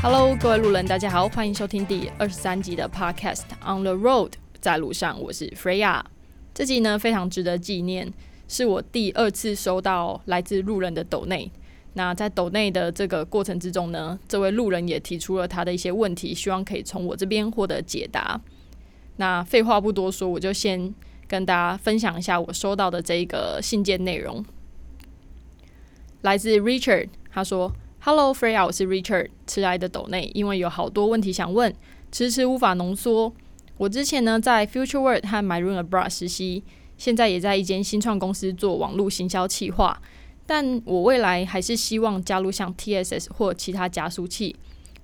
Hello，各位路人，大家好，欢迎收听第二十三集的 Podcast On the Road，在路上，我是 Freya。这集呢非常值得纪念，是我第二次收到来自路人的抖内。那在抖内的这个过程之中呢，这位路人也提出了他的一些问题，希望可以从我这边获得解答。那废话不多说，我就先跟大家分享一下我收到的这一个信件内容。来自 Richard，他说。Hello, Freya，我是 Richard，迟来的斗内，因为有好多问题想问，迟迟无法浓缩。我之前呢在 Future World 和 Myron Abroad 实习，现在也在一间新创公司做网络行销企划，但我未来还是希望加入像 TSS 或其他加速器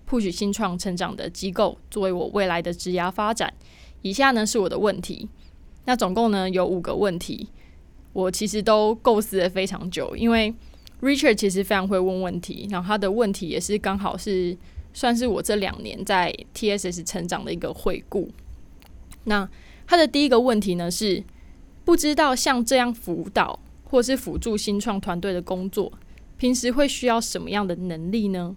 ，push 新创成长的机构，作为我未来的职涯发展。以下呢是我的问题，那总共呢有五个问题，我其实都构思了非常久，因为。Richard 其实非常会问问题，然后他的问题也是刚好是算是我这两年在 TSS 成长的一个回顾。那他的第一个问题呢是，不知道像这样辅导或是辅助新创团队的工作，平时会需要什么样的能力呢？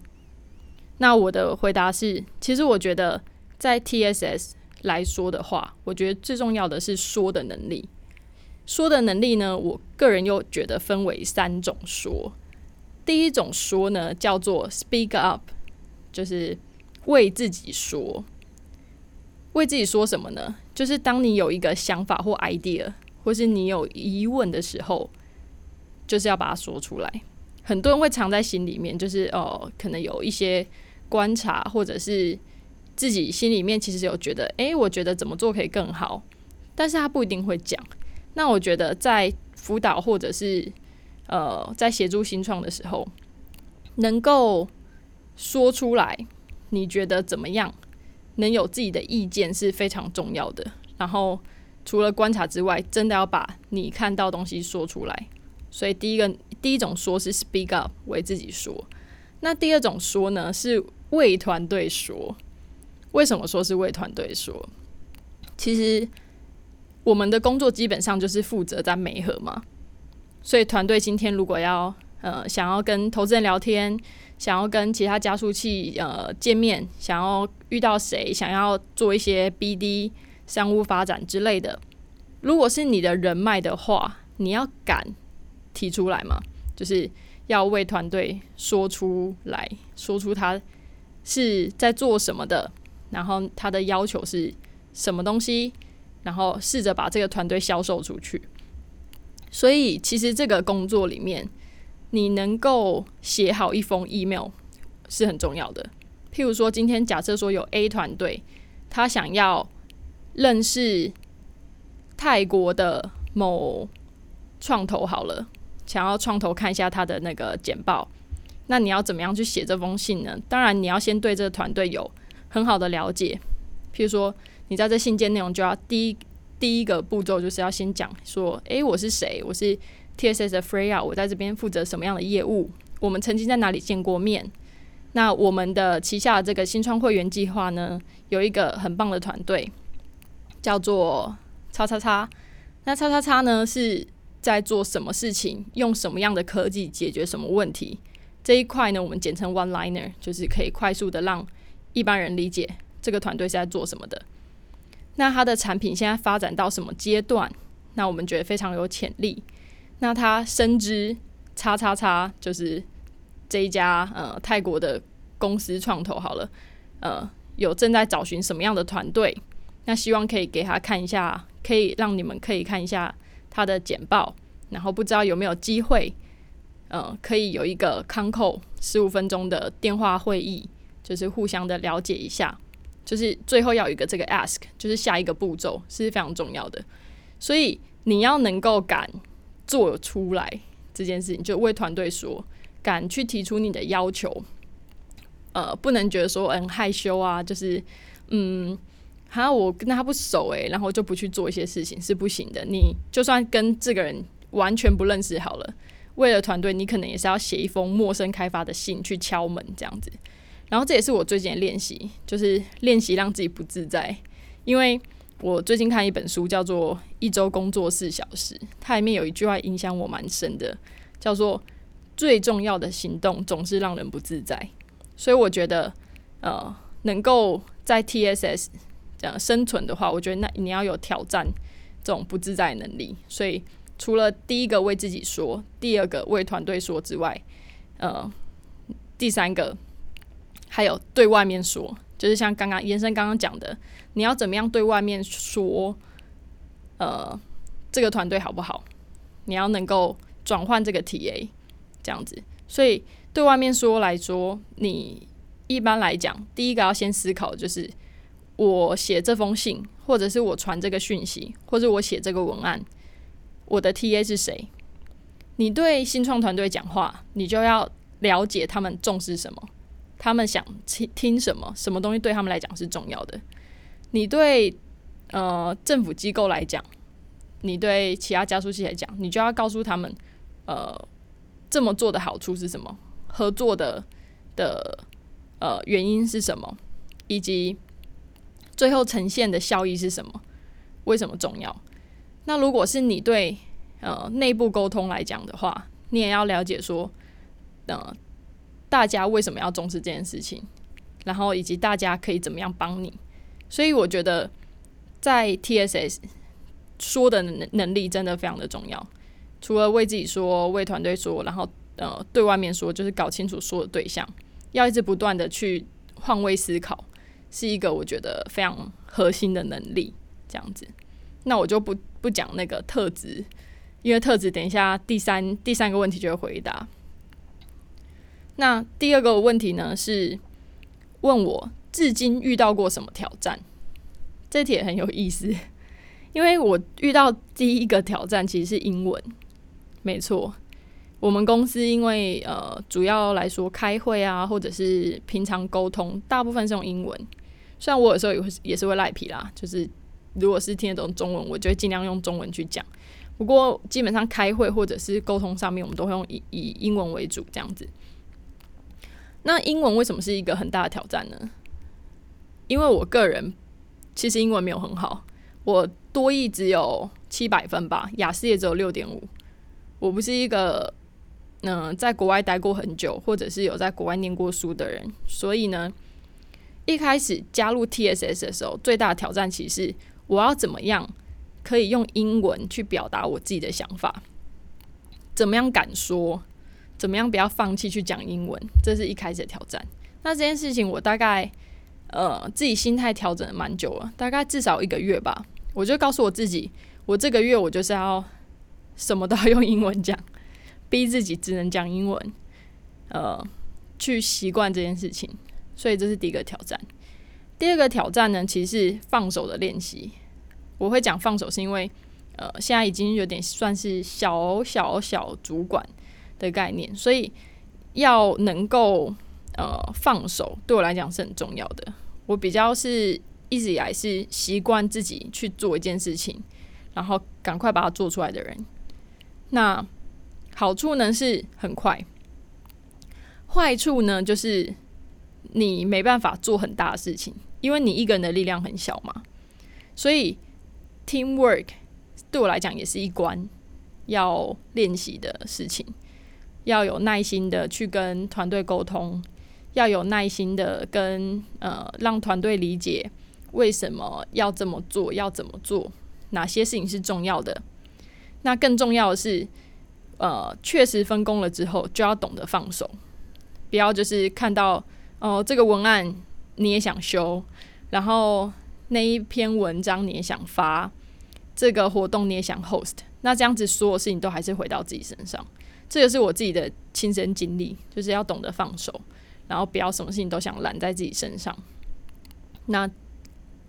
那我的回答是，其实我觉得在 TSS 来说的话，我觉得最重要的是说的能力。说的能力呢？我个人又觉得分为三种说。第一种说呢，叫做 speak up，就是为自己说。为自己说什么呢？就是当你有一个想法或 idea，或是你有疑问的时候，就是要把它说出来。很多人会藏在心里面，就是哦，可能有一些观察，或者是自己心里面其实有觉得，诶，我觉得怎么做可以更好，但是他不一定会讲。那我觉得在辅导或者是呃在协助新创的时候，能够说出来你觉得怎么样，能有自己的意见是非常重要的。然后除了观察之外，真的要把你看到东西说出来。所以第一个第一种说是 speak up 为自己说，那第二种说呢是为团队说。为什么说是为团队说？其实。我们的工作基本上就是负责在媒合嘛，所以团队今天如果要呃想要跟投资人聊天，想要跟其他加速器呃见面，想要遇到谁，想要做一些 BD 商务发展之类的，如果是你的人脉的话，你要敢提出来嘛，就是要为团队说出来说出他是在做什么的，然后他的要求是什么东西。然后试着把这个团队销售出去，所以其实这个工作里面，你能够写好一封 email 是很重要的。譬如说，今天假设说有 A 团队，他想要认识泰国的某创投，好了，想要创投看一下他的那个简报，那你要怎么样去写这封信呢？当然，你要先对这个团队有很好的了解，譬如说。你在这信件内容就要第一第一个步骤就是要先讲说，诶，我是谁？我是 TSS 的 Freya，我在这边负责什么样的业务？我们曾经在哪里见过面？那我们的旗下这个新创会员计划呢，有一个很棒的团队，叫做叉叉叉。那叉叉叉呢是在做什么事情？用什么样的科技解决什么问题？这一块呢，我们简称 One Liner，就是可以快速的让一般人理解这个团队是在做什么的。那它的产品现在发展到什么阶段？那我们觉得非常有潜力。那它深知叉叉叉就是这一家呃泰国的公司创投好了，呃有正在找寻什么样的团队？那希望可以给他看一下，可以让你们可以看一下他的简报，然后不知道有没有机会，呃可以有一个康扣十五分钟的电话会议，就是互相的了解一下。就是最后要有一个这个 ask，就是下一个步骤是非常重要的，所以你要能够敢做出来这件事情，就为团队说，敢去提出你的要求，呃，不能觉得说很害羞啊，就是嗯，好我跟他不熟诶，然后就不去做一些事情是不行的。你就算跟这个人完全不认识好了，为了团队，你可能也是要写一封陌生开发的信去敲门这样子。然后这也是我最近的练习，就是练习让自己不自在。因为我最近看一本书，叫做《一周工作四小时》，它里面有一句话影响我蛮深的，叫做“最重要的行动总是让人不自在”。所以我觉得，呃，能够在 TSS 这样生存的话，我觉得那你要有挑战这种不自在能力。所以除了第一个为自己说，第二个为团队说之外，呃，第三个。还有对外面说，就是像刚刚延伸刚刚讲的，你要怎么样对外面说，呃，这个团队好不好？你要能够转换这个 TA 这样子。所以对外面说来说，你一般来讲，第一个要先思考，就是我写这封信，或者是我传这个讯息，或者我写这个文案，我的 TA 是谁？你对新创团队讲话，你就要了解他们重视什么。他们想听听什么？什么东西对他们来讲是重要的？你对呃政府机构来讲，你对其他加速器来讲，你就要告诉他们，呃，这么做的好处是什么？合作的的呃原因是什么？以及最后呈现的效益是什么？为什么重要？那如果是你对呃内部沟通来讲的话，你也要了解说，呃。大家为什么要重视这件事情？然后以及大家可以怎么样帮你？所以我觉得在 TSS 说的能能力真的非常的重要。除了为自己说、为团队说，然后呃对外面说，就是搞清楚说的对象，要一直不断的去换位思考，是一个我觉得非常核心的能力。这样子，那我就不不讲那个特质，因为特质等一下第三第三个问题就会回答。那第二个问题呢，是问我至今遇到过什么挑战？这题很有意思，因为我遇到第一个挑战其实是英文，没错。我们公司因为呃，主要来说开会啊，或者是平常沟通，大部分是用英文。虽然我有时候也会也是会赖皮啦，就是如果是听得懂中文，我就会尽量用中文去讲。不过基本上开会或者是沟通上面，我们都会用以以英文为主这样子。那英文为什么是一个很大的挑战呢？因为我个人其实英文没有很好，我多译只有七百分吧，雅思也只有六点五。我不是一个嗯在国外待过很久，或者是有在国外念过书的人，所以呢，一开始加入 TSS 的时候，最大的挑战其实我要怎么样可以用英文去表达我自己的想法，怎么样敢说。怎么样不要放弃去讲英文？这是一开始的挑战。那这件事情我大概呃自己心态调整了蛮久了，大概至少一个月吧。我就告诉我自己，我这个月我就是要什么都要用英文讲，逼自己只能讲英文，呃，去习惯这件事情。所以这是第一个挑战。第二个挑战呢，其实是放手的练习。我会讲放手，是因为呃现在已经有点算是小小小主管。的概念，所以要能够呃放手，对我来讲是很重要的。我比较是一直以来是习惯自己去做一件事情，然后赶快把它做出来的人。那好处呢是很快，坏处呢就是你没办法做很大的事情，因为你一个人的力量很小嘛。所以 teamwork 对我来讲也是一关要练习的事情。要有耐心的去跟团队沟通，要有耐心的跟呃让团队理解为什么要这么做，要怎么做，哪些事情是重要的。那更重要的是，呃，确实分工了之后，就要懂得放手，不要就是看到哦这个文案你也想修，然后那一篇文章你也想发，这个活动你也想 host，那这样子所有事情都还是回到自己身上。这个是我自己的亲身经历，就是要懂得放手，然后不要什么事情都想揽在自己身上。那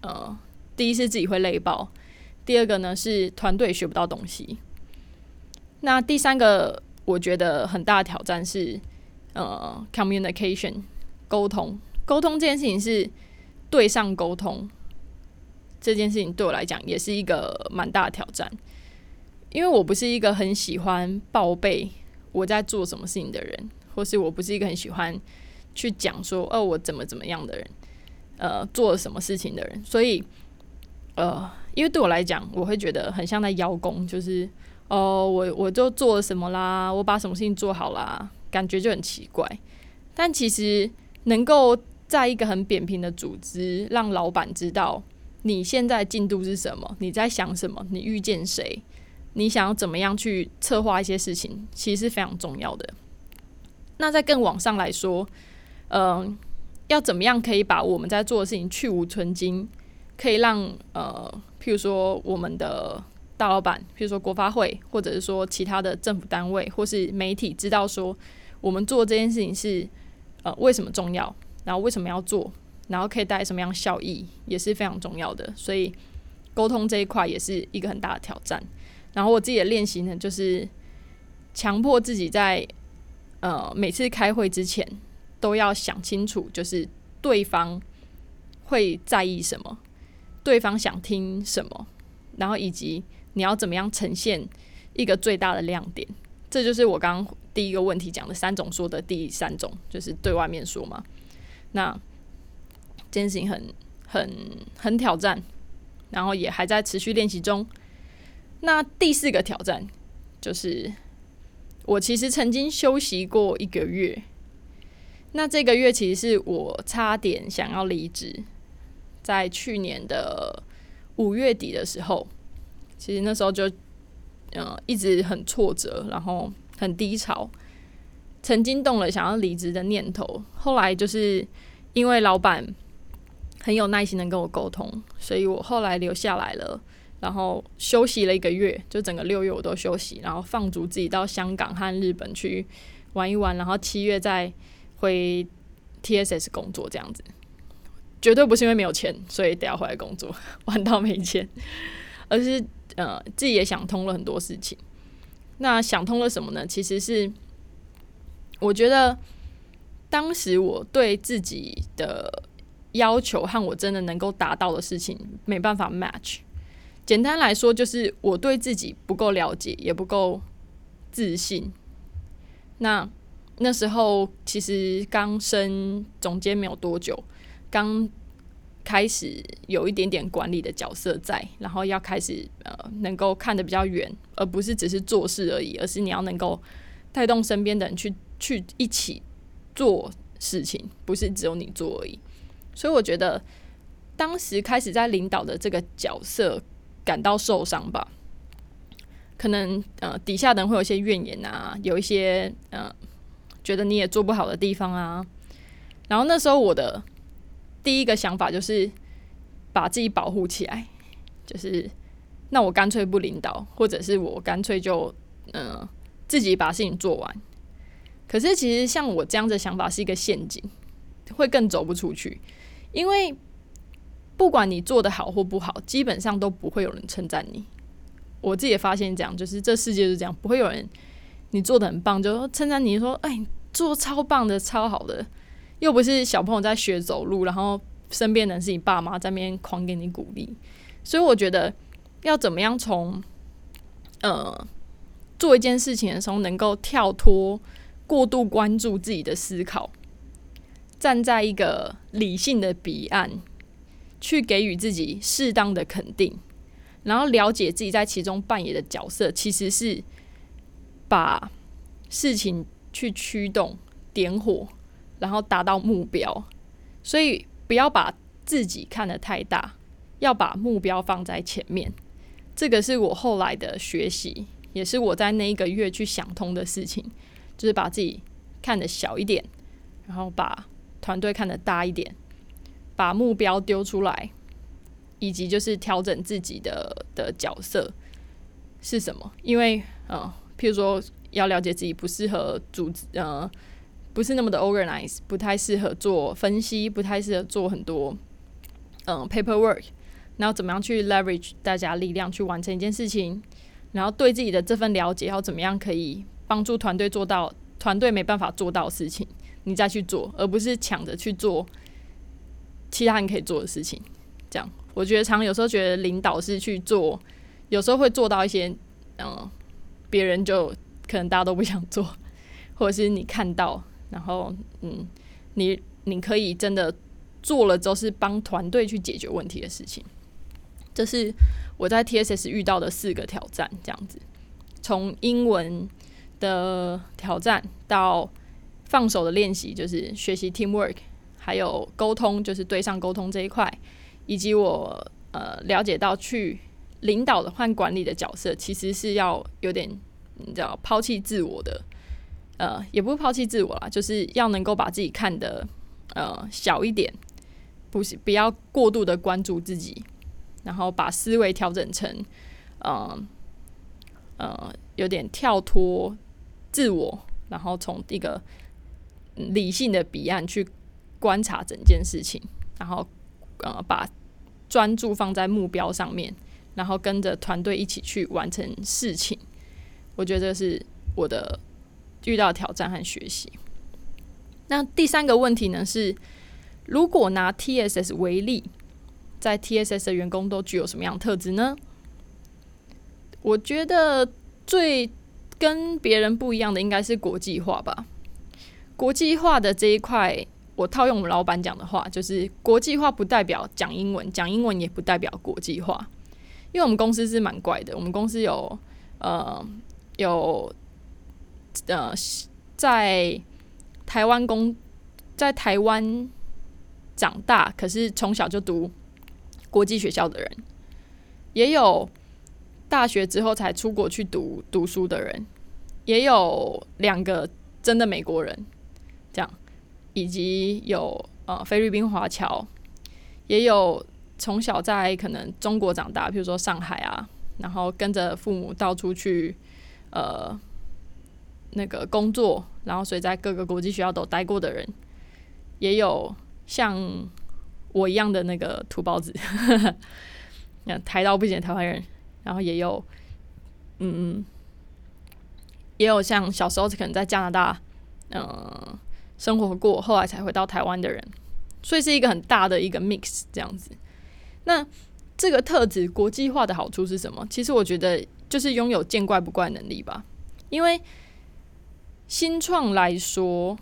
呃，第一是自己会累爆，第二个呢是团队学不到东西。那第三个我觉得很大的挑战是呃，communication 沟通，沟通这件事情是对上沟通，这件事情对我来讲也是一个蛮大的挑战，因为我不是一个很喜欢报备。我在做什么事情的人，或是我不是一个很喜欢去讲说，哦，我怎么怎么样的人，呃，做了什么事情的人。所以，呃，因为对我来讲，我会觉得很像在邀功，就是哦，我我就做了什么啦，我把什么事情做好啦，感觉就很奇怪。但其实能够在一个很扁平的组织，让老板知道你现在进度是什么，你在想什么，你遇见谁。你想要怎么样去策划一些事情，其实是非常重要的。那在更往上来说，嗯，要怎么样可以把我们在做的事情去无存精，可以让呃，譬如说我们的大老板，譬如说国发会，或者是说其他的政府单位或是媒体知道说，我们做这件事情是呃为什么重要，然后为什么要做，然后可以带来什么样效益，也是非常重要的。所以沟通这一块也是一个很大的挑战。然后我自己的练习呢，就是强迫自己在呃每次开会之前都要想清楚，就是对方会在意什么，对方想听什么，然后以及你要怎么样呈现一个最大的亮点。这就是我刚刚第一个问题讲的三种说的第三种，就是对外面说嘛。那这件事情很很很挑战，然后也还在持续练习中。那第四个挑战就是，我其实曾经休息过一个月。那这个月其实是我差点想要离职，在去年的五月底的时候，其实那时候就嗯一直很挫折，然后很低潮，曾经动了想要离职的念头。后来就是因为老板很有耐心的跟我沟通，所以我后来留下来了。然后休息了一个月，就整个六月我都休息，然后放逐自己到香港和日本去玩一玩，然后七月再回 TSS 工作这样子。绝对不是因为没有钱，所以得要回来工作，玩到没钱，而是呃自己也想通了很多事情。那想通了什么呢？其实是我觉得当时我对自己的要求和我真的能够达到的事情没办法 match。简单来说，就是我对自己不够了解，也不够自信。那那时候其实刚升总监没有多久，刚开始有一点点管理的角色在，然后要开始呃能够看得比较远，而不是只是做事而已，而是你要能够带动身边的人去去一起做事情，不是只有你做而已。所以我觉得当时开始在领导的这个角色。感到受伤吧，可能呃底下的人会有一些怨言啊，有一些呃觉得你也做不好的地方啊。然后那时候我的第一个想法就是把自己保护起来，就是那我干脆不领导，或者是我干脆就嗯自己把事情做完。可是其实像我这样的想法是一个陷阱，会更走不出去，因为。不管你做的好或不好，基本上都不会有人称赞你。我自己也发现这样，就是这世界是这样，不会有人你做的很棒就称赞你说：“哎，做超棒的，超好的。”又不是小朋友在学走路，然后身边人是你爸妈在那边狂给你鼓励。所以我觉得要怎么样从呃做一件事情的时候，能够跳脱过度关注自己的思考，站在一个理性的彼岸。去给予自己适当的肯定，然后了解自己在其中扮演的角色，其实是把事情去驱动、点火，然后达到目标。所以不要把自己看得太大，要把目标放在前面。这个是我后来的学习，也是我在那一个月去想通的事情，就是把自己看得小一点，然后把团队看得大一点。把目标丢出来，以及就是调整自己的的角色是什么？因为呃，譬如说要了解自己不适合组织，呃，不是那么的 organize，不太适合做分析，不太适合做很多嗯 paperwork。然后怎么样去 leverage 大家力量去完成一件事情？然后对自己的这份了解，要怎么样可以帮助团队做到团队没办法做到的事情，你再去做，而不是抢着去做。其他人可以做的事情，这样我觉得常有时候觉得领导是去做，有时候会做到一些，嗯，别人就可能大家都不想做，或者是你看到，然后嗯，你你可以真的做了之后是帮团队去解决问题的事情。这是我在 TSS 遇到的四个挑战，这样子，从英文的挑战到放手的练习，就是学习 teamwork，还有沟通，就是对上沟通这一块，以及我呃了解到去领导的换管理的角色，其实是要有点你知道抛弃自我的，呃，也不是抛弃自我啦，就是要能够把自己看得呃小一点，不是不要过度的关注自己。然后把思维调整成，呃呃，有点跳脱自我，然后从一个理性的彼岸去观察整件事情，然后呃，把专注放在目标上面，然后跟着团队一起去完成事情。我觉得这是我的遇到挑战和学习。那第三个问题呢是，如果拿 TSS 为例。在 TSS 的员工都具有什么样的特质呢？我觉得最跟别人不一样的应该是国际化吧。国际化的这一块，我套用我们老板讲的话，就是国际化不代表讲英文，讲英文也不代表国际化。因为我们公司是蛮怪的，我们公司有呃有呃在台湾工在台湾长大，可是从小就读。国际学校的人，也有大学之后才出国去读读书的人，也有两个真的美国人，这样，以及有呃菲律宾华侨，也有从小在可能中国长大，比如说上海啊，然后跟着父母到处去呃那个工作，然后所以在各个国际学校都待过的人，也有像。我一样的那个土包子，那 台刀不剪台湾人，然后也有，嗯嗯，也有像小时候可能在加拿大，嗯，生活过，后来才回到台湾的人，所以是一个很大的一个 mix 这样子。那这个特质国际化的好处是什么？其实我觉得就是拥有见怪不怪能力吧。因为新创来说，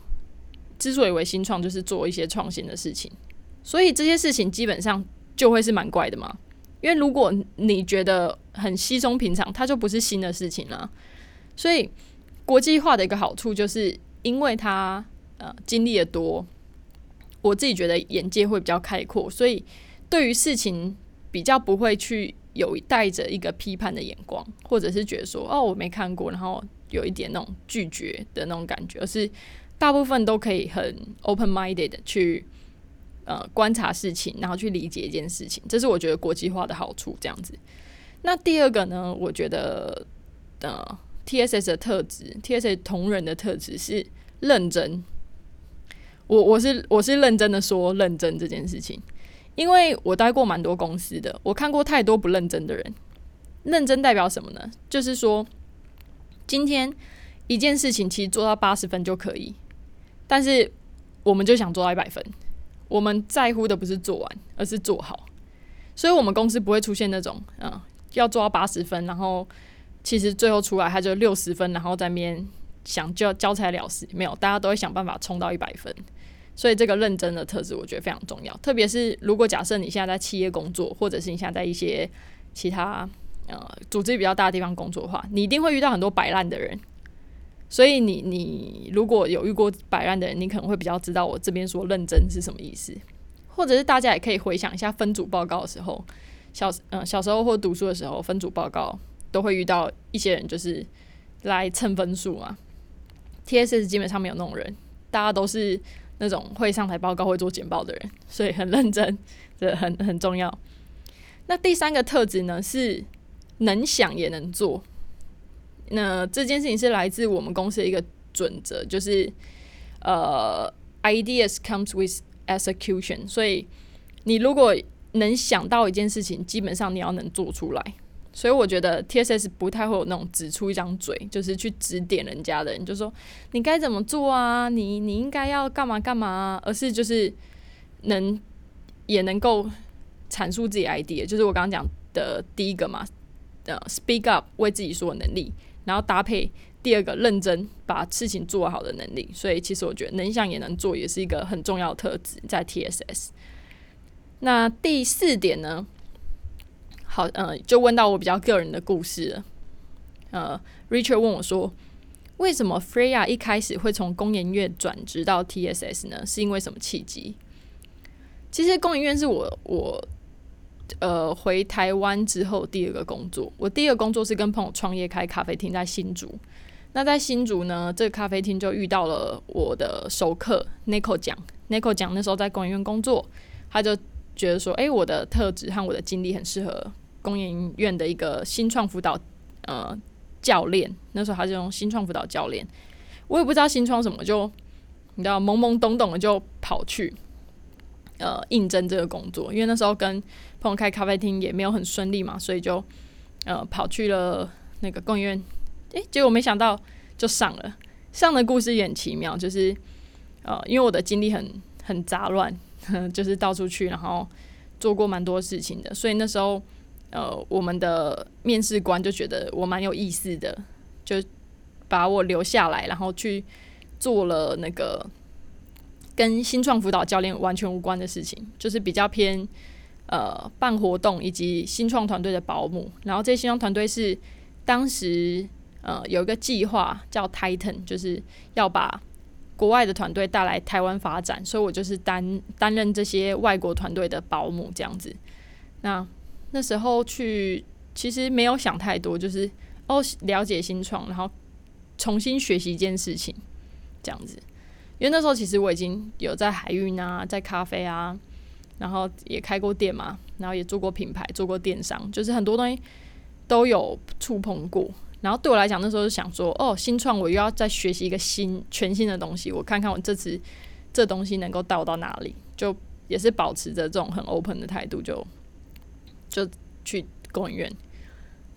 之所以为新创，就是做一些创新的事情。所以这些事情基本上就会是蛮怪的嘛，因为如果你觉得很稀松平常，它就不是新的事情了。所以国际化的一个好处就是，因为它呃经历的多，我自己觉得眼界会比较开阔，所以对于事情比较不会去有带着一个批判的眼光，或者是觉得说哦我没看过，然后有一点那种拒绝的那种感觉，而是大部分都可以很 open minded 去。呃，观察事情，然后去理解一件事情，这是我觉得国际化的好处。这样子，那第二个呢？我觉得呃，TSS 的特质，TSS 同人的特质是认真。我我是我是认真的说认真这件事情，因为我待过蛮多公司的，我看过太多不认真的人。认真代表什么呢？就是说，今天一件事情其实做到八十分就可以，但是我们就想做到一百分。我们在乎的不是做完，而是做好，所以我们公司不会出现那种，嗯，要做到八十分，然后其实最后出来他就六十分，然后在边想就交差了事，没有，大家都会想办法冲到一百分。所以这个认真的特质，我觉得非常重要。特别是如果假设你现在在企业工作，或者是你现在在一些其他呃组织比较大的地方工作的话，你一定会遇到很多摆烂的人。所以你你如果有遇过摆烂的人，你可能会比较知道我这边说认真是什么意思，或者是大家也可以回想一下分组报告的时候，小嗯小时候或读书的时候分组报告都会遇到一些人就是来蹭分数嘛。TSS 基本上没有那种人，大家都是那种会上台报告、会做简报的人，所以很认真，这很很重要。那第三个特质呢是能想也能做。那这件事情是来自我们公司的一个准则，就是呃，ideas comes with execution。所以你如果能想到一件事情，基本上你要能做出来。所以我觉得 TSS 不太会有那种只出一张嘴，就是去指点人家的人，就说你该怎么做啊，你你应该要干嘛干嘛，而是就是能也能够阐述自己 idea，就是我刚刚讲的第一个嘛，呃，speak up 为自己说的能力。然后搭配第二个认真把事情做好的能力。所以其实我觉得能想也能做，也是一个很重要的特质在 TSS。那第四点呢？好，呃，就问到我比较个人的故事了。呃，Richard 问我说，为什么 Freya 一开始会从工研院转职到 TSS 呢？是因为什么契机？其实工研院是我我呃回台湾之后第二个工作。我第一个工作是跟朋友创业开咖啡厅，在新竹。那在新竹呢，这个咖啡厅就遇到了我的熟客 Nico 讲，Nico 讲那时候在工研院工作，他就。觉得说，哎，我的特质和我的经历很适合工研院的一个新创辅导呃教练。那时候他就用新创辅导教练，我也不知道新创什么，就你知道懵懵懂懂的就跑去呃应征这个工作。因为那时候跟朋友开咖啡厅也没有很顺利嘛，所以就呃跑去了那个工研院。哎，结果没想到就上了。上的故事也很奇妙，就是呃，因为我的经历很很杂乱。就是到处去，然后做过蛮多事情的，所以那时候，呃，我们的面试官就觉得我蛮有意思的，就把我留下来，然后去做了那个跟新创辅导教练完全无关的事情，就是比较偏呃办活动以及新创团队的保姆。然后这些新创团队是当时呃有一个计划叫 Titan，就是要把国外的团队带来台湾发展，所以我就是担担任这些外国团队的保姆这样子。那那时候去其实没有想太多，就是哦了解新创，然后重新学习一件事情这样子。因为那时候其实我已经有在海运啊，在咖啡啊，然后也开过店嘛，然后也做过品牌，做过电商，就是很多东西都有触碰过。然后对我来讲，那时候就想说，哦，新创我又要再学习一个新全新的东西，我看看我这次这东西能够到到哪里，就也是保持着这种很 open 的态度，就就去工研院。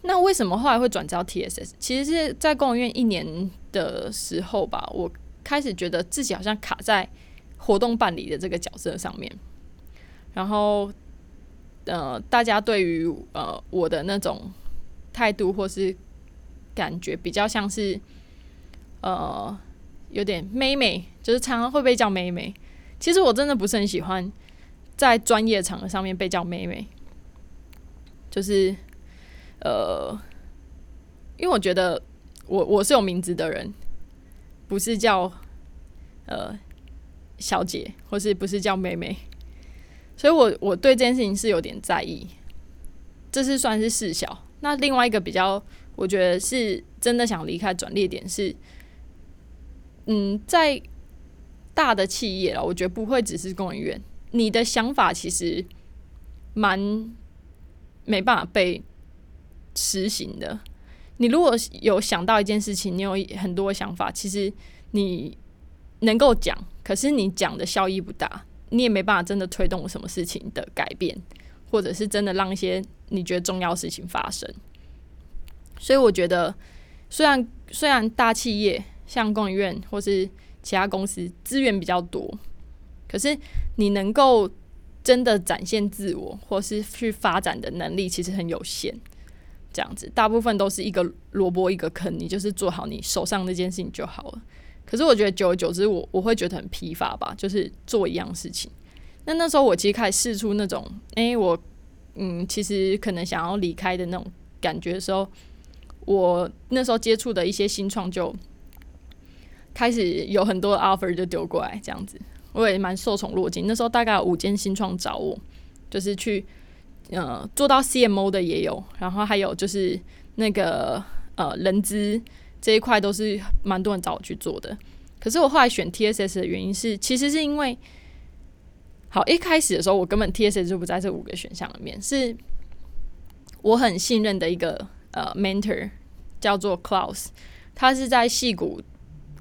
那为什么后来会转招 TSS？其实是在工研院一年的时候吧，我开始觉得自己好像卡在活动办理的这个角色上面，然后呃，大家对于呃我的那种态度或是感觉比较像是，呃，有点妹妹，就是常常会被叫妹妹。其实我真的不是很喜欢在专业场合上面被叫妹妹，就是呃，因为我觉得我我是有名字的人，不是叫呃小姐，或是不是叫妹妹，所以我我对这件事情是有点在意，这是算是事小。那另外一个比较。我觉得是真的想离开转捩点是，嗯，在大的企业了，我觉得不会只是公研院。你的想法其实蛮没办法被实行的。你如果有想到一件事情，你有很多想法，其实你能够讲，可是你讲的效益不大，你也没办法真的推动什么事情的改变，或者是真的让一些你觉得重要事情发生。所以我觉得，虽然虽然大企业像工研院或是其他公司资源比较多，可是你能够真的展现自我或是去发展的能力其实很有限。这样子，大部分都是一个萝卜一个坑，你就是做好你手上那件事情就好了。可是我觉得久而久之，我我会觉得很疲乏吧，就是做一样事情。那那时候我其实开始试出那种，哎，我嗯，其实可能想要离开的那种感觉的时候。我那时候接触的一些新创就开始有很多 offer 就丢过来，这样子我也蛮受宠若惊。那时候大概有五间新创找我，就是去呃做到 CMO 的也有，然后还有就是那个呃人资这一块都是蛮多人找我去做的。可是我后来选 TSS 的原因是，其实是因为好一开始的时候我根本 TSS 就不在这五个选项里面，是我很信任的一个。呃，mentor 叫做 Klaus，他是在戏谷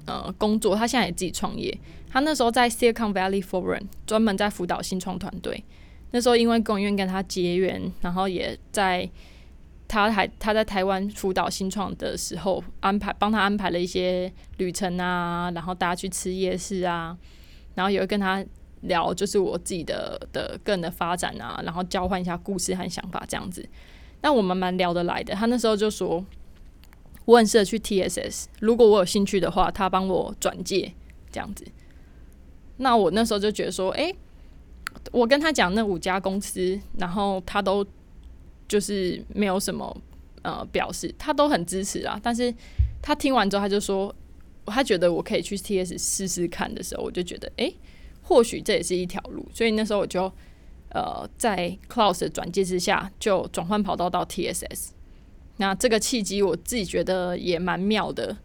呃工作，他现在也自己创业。他那时候在 Silicon Valley Forum 专门在辅导新创团队。那时候因为工研院跟他结缘，然后也在他还他在台湾辅导新创的时候，安排帮他安排了一些旅程啊，然后大家去吃夜市啊，然后也会跟他聊，就是我自己的的个人的发展啊，然后交换一下故事和想法这样子。那我们蛮聊得来的，他那时候就说，我很适合去 TSS，如果我有兴趣的话，他帮我转介这样子。那我那时候就觉得说，诶，我跟他讲那五家公司，然后他都就是没有什么呃表示，他都很支持啊。但是他听完之后，他就说，他觉得我可以去 TS 试试看的时候，我就觉得，诶，或许这也是一条路。所以那时候我就呃在 Cloud 的转介之下，就转换跑道到 TSS。那这个契机我自己觉得也蛮妙的，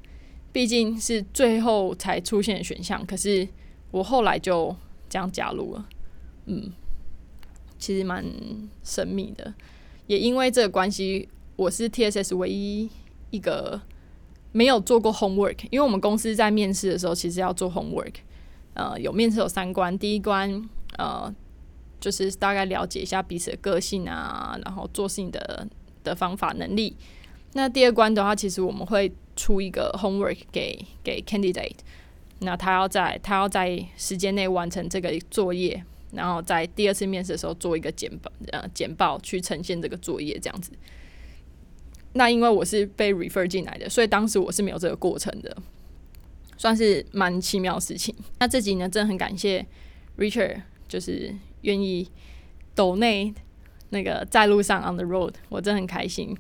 毕竟是最后才出现的选项，可是我后来就这样加入了，嗯，其实蛮神秘的，也因为这个关系，我是 TSS 唯一一个没有做过 homework，因为我们公司在面试的时候其实要做 homework，呃，有面试有三关，第一关呃就是大概了解一下彼此的个性啊，然后做事情的。的方法能力。那第二关的话，其实我们会出一个 homework 给给 candidate，那他要在他要在时间内完成这个作业，然后在第二次面试的时候做一个简报呃简报去呈现这个作业这样子。那因为我是被 refer 进来的，所以当时我是没有这个过程的，算是蛮奇妙的事情。那这几年真的很感谢 Richard，就是愿意抖内。那个在路上 on the road，我真的很开心，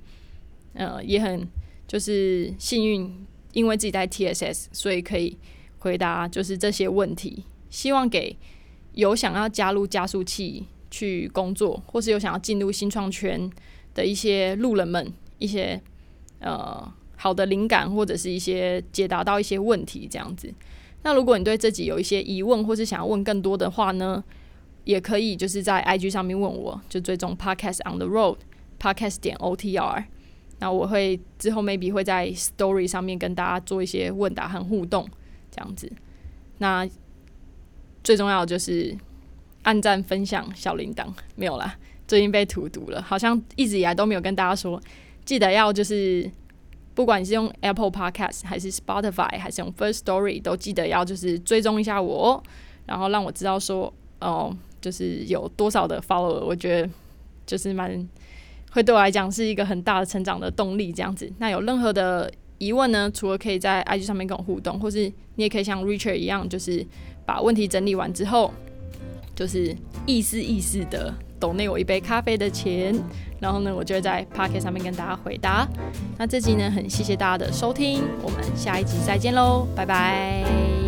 呃，也很就是幸运，因为自己在 TSS，所以可以回答就是这些问题。希望给有想要加入加速器去工作，或是有想要进入新创圈的一些路人们一些呃好的灵感，或者是一些解答到一些问题这样子。那如果你对自己有一些疑问，或是想要问更多的话呢？也可以，就是在 IG 上面问我，就追踪 Podcast on the Road Podcast 点 OTR。那我会之后 maybe 会在 Story 上面跟大家做一些问答和互动，这样子。那最重要的就是按赞、分享、小铃铛，没有啦，最近被荼毒了，好像一直以来都没有跟大家说，记得要就是不管你是用 Apple Podcast 还是 Spotify 还是用 First Story，都记得要就是追踪一下我，然后让我知道说哦。就是有多少的 follower，我觉得就是蛮会对我来讲是一个很大的成长的动力。这样子，那有任何的疑问呢？除了可以在 IG 上面跟我互动，或是你也可以像 Richard 一样，就是把问题整理完之后，就是意思意思的抖内我一杯咖啡的钱，然后呢，我就会在 Pocket 上面跟大家回答。那这集呢，很谢谢大家的收听，我们下一集再见喽，拜拜。